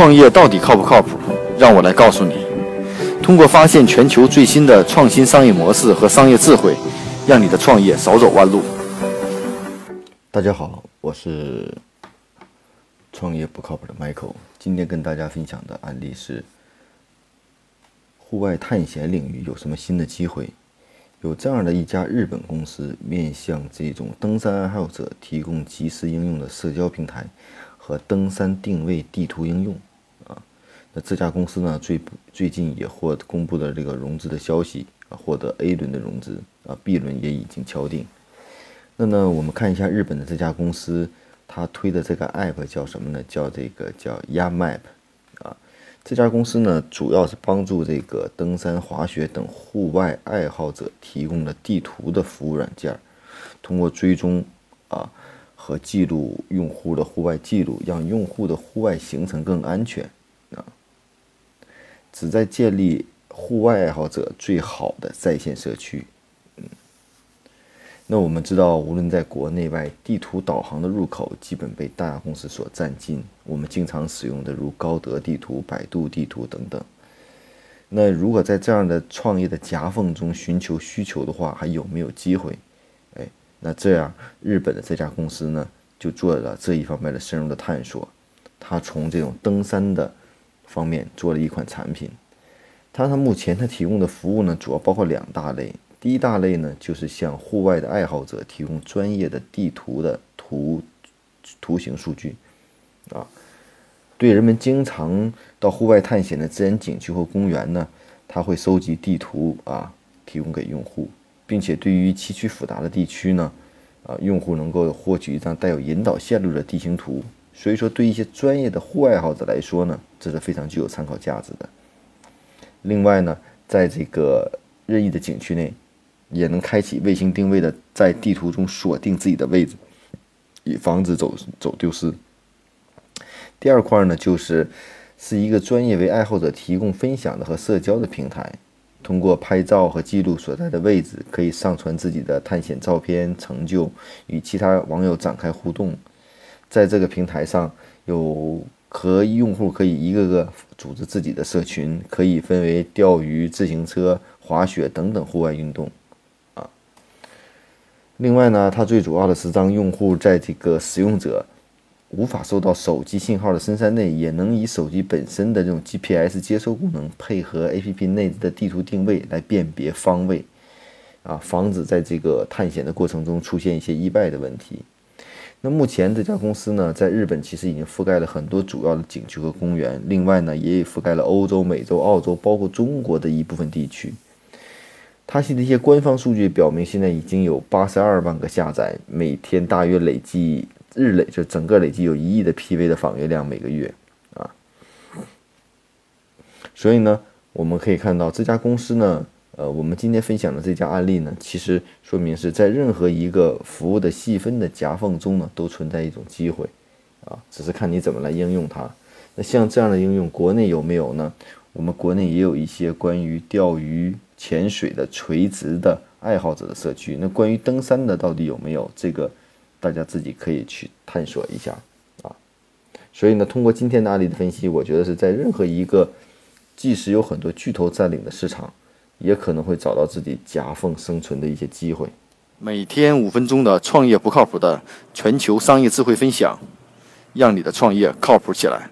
创业到底靠不靠谱？让我来告诉你。通过发现全球最新的创新商业模式和商业智慧，让你的创业少走弯路。大家好，我是创业不靠谱的 Michael。今天跟大家分享的案例是：户外探险领域有什么新的机会？有这样的一家日本公司，面向这种登山爱好者提供即时应用的社交平台和登山定位地图应用。那这家公司呢，最最近也获公布了这个融资的消息，啊，获得 A 轮的融资，啊，B 轮也已经敲定。那呢，我们看一下日本的这家公司，它推的这个 App 叫什么呢？叫这个叫 Yamap 啊。这家公司呢，主要是帮助这个登山、滑雪等户外爱好者提供的地图的服务软件，通过追踪啊和记录用户的户外记录，让用户的户外行程更安全，旨在建立户外爱好者最好的在线社区。那我们知道，无论在国内外，地图导航的入口基本被大公司所占尽。我们经常使用的如高德地图、百度地图等等。那如果在这样的创业的夹缝中寻求需求的话，还有没有机会？哎，那这样日本的这家公司呢，就做了这一方面的深入的探索。他从这种登山的方面做了一款产品。它它目前它提供的服务呢，主要包括两大类。第一大类呢，就是向户外的爱好者提供专业的地图的图图形数据，啊，对人们经常到户外探险的自然景区或公园呢，它会收集地图啊，提供给用户，并且对于崎岖复杂的地区呢，啊，用户能够获取一张带有引导线路的地形图。所以说，对一些专业的户外爱好者来说呢，这是非常具有参考价值的。另外呢，在这个任意的景区内。也能开启卫星定位的，在地图中锁定自己的位置，以防止走走丢失。第二块呢，就是是一个专业为爱好者提供分享的和社交的平台。通过拍照和记录所在的位置，可以上传自己的探险照片、成就，与其他网友展开互动。在这个平台上，有和用户可以一个个组织自己的社群，可以分为钓鱼、自行车、滑雪等等户外运动。另外呢，它最主要的是让用户在这个使用者无法收到手机信号的深山内，也能以手机本身的这种 GPS 接收功能，配合 APP 内置的地图定位来辨别方位，啊，防止在这个探险的过程中出现一些意外的问题。那目前这家公司呢，在日本其实已经覆盖了很多主要的景区和公园，另外呢，也覆盖了欧洲、美洲、澳洲，包括中国的一部分地区。它现在一些官方数据表明，现在已经有八十二万个下载，每天大约累计日累就整个累计有一亿的 PV 的访阅量每个月啊。所以呢，我们可以看到这家公司呢，呃，我们今天分享的这家案例呢，其实说明是在任何一个服务的细分的夹缝中呢，都存在一种机会啊，只是看你怎么来应用它。那像这样的应用，国内有没有呢？我们国内也有一些关于钓鱼。潜水的垂直的爱好者的社区，那关于登山的到底有没有这个，大家自己可以去探索一下啊。所以呢，通过今天的案例的分析，我觉得是在任何一个即使有很多巨头占领的市场，也可能会找到自己夹缝生存的一些机会。每天五分钟的创业不靠谱的全球商业智慧分享，让你的创业靠谱起来。